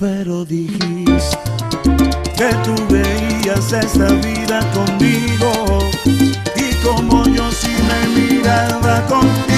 pero dijiste que tú veías esta vida conmigo y como yo sí me miraba contigo.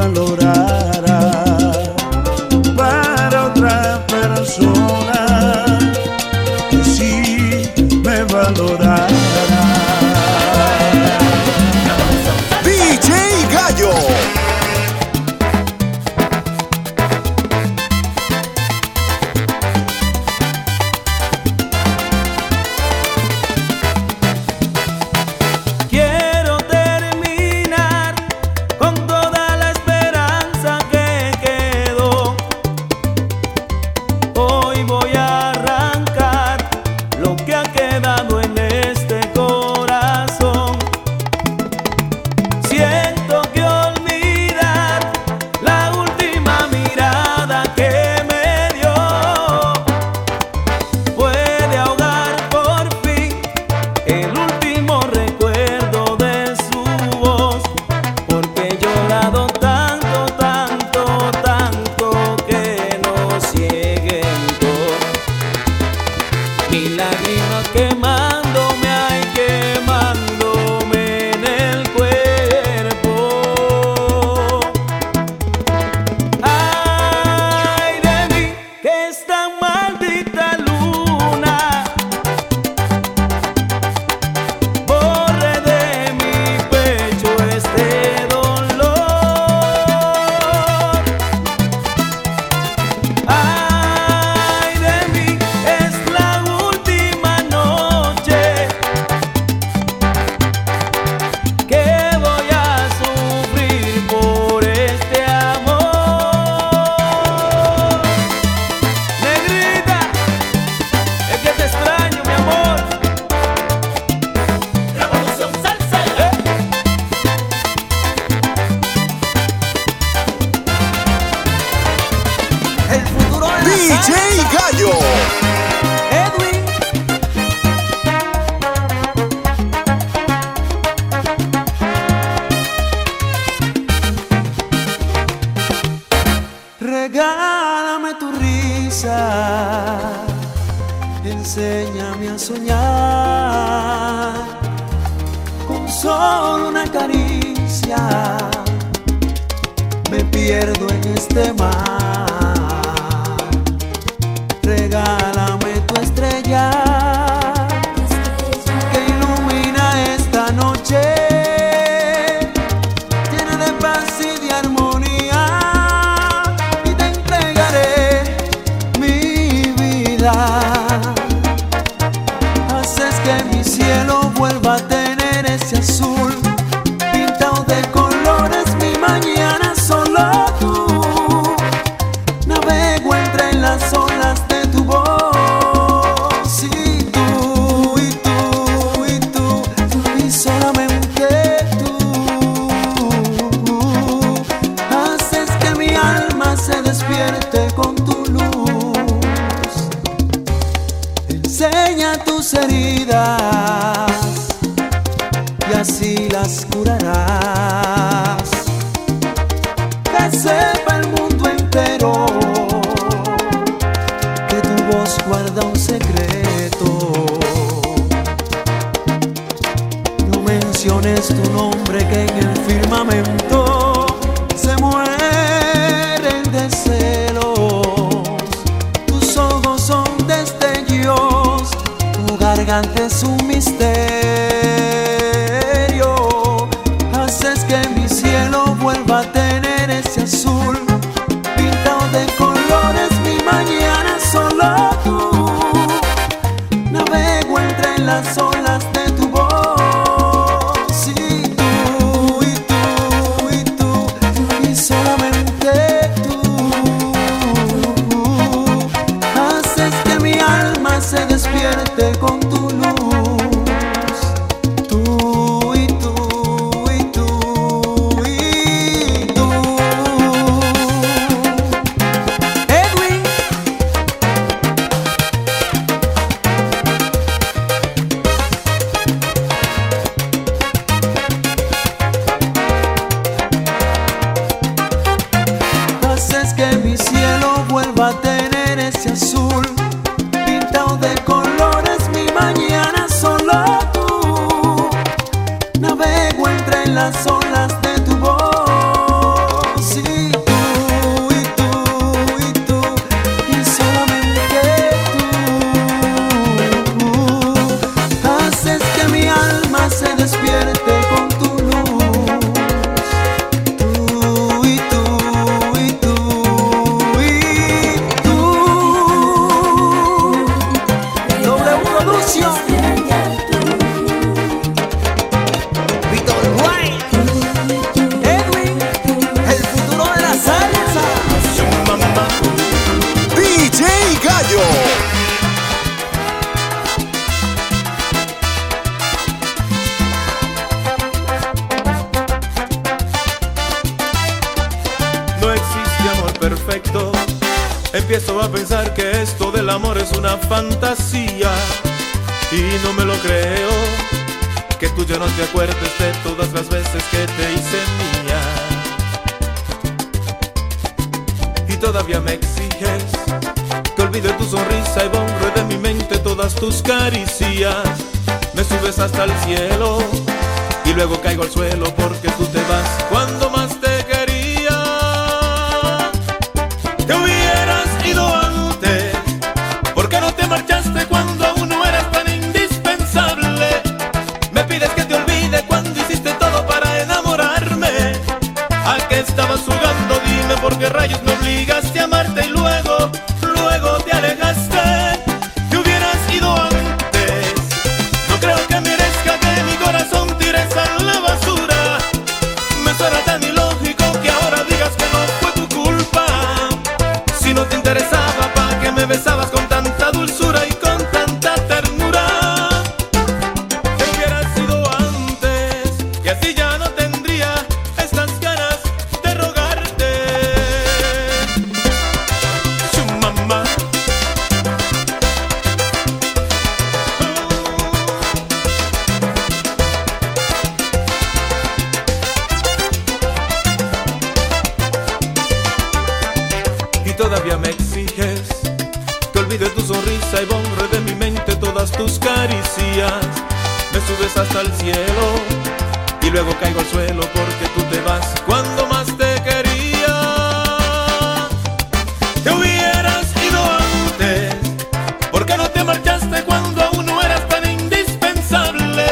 valorar enséñame a soñar con solo una caricia. Me pierdo en este mar. Regálame tu estrella. esse assunto. y no me lo creo que tú ya no te acuerdes de todas las veces que te hice mía. Y todavía me exiges que olvide tu sonrisa y borre de mi mente todas tus caricias. Me subes hasta el cielo y luego caigo al suelo porque tú te vas cuando más te hasta el cielo y luego caigo al suelo porque tú te vas cuando más te quería. Te hubieras ido antes, ¿por qué no te marchaste cuando aún no eras tan indispensable?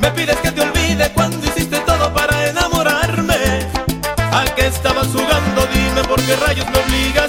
Me pides que te olvide cuando hiciste todo para enamorarme. ¿A qué estabas jugando? Dime por qué rayos me obligaste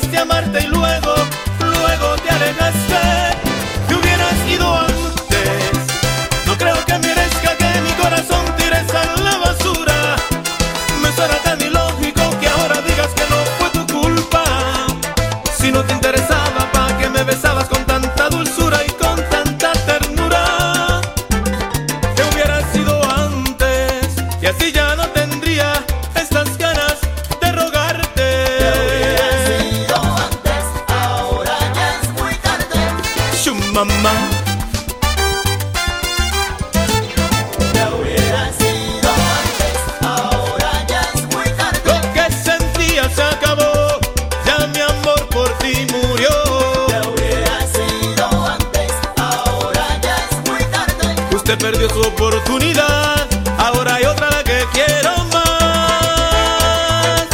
Usted perdió su oportunidad, ahora hay otra la que quiero más.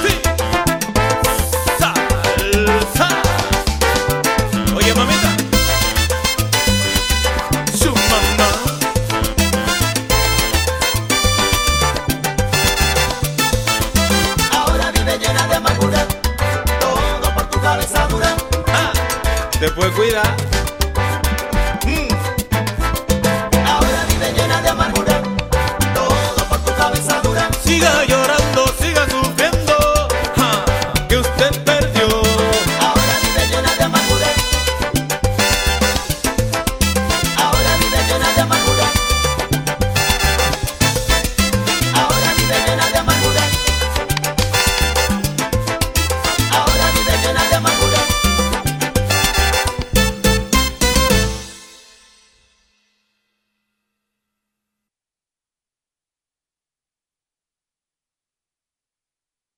Sí. Salsa. Oye, mamita. Su mamá. Ahora vive llena de amargura, todo por tu cabeza dura. Ah, Después cuida.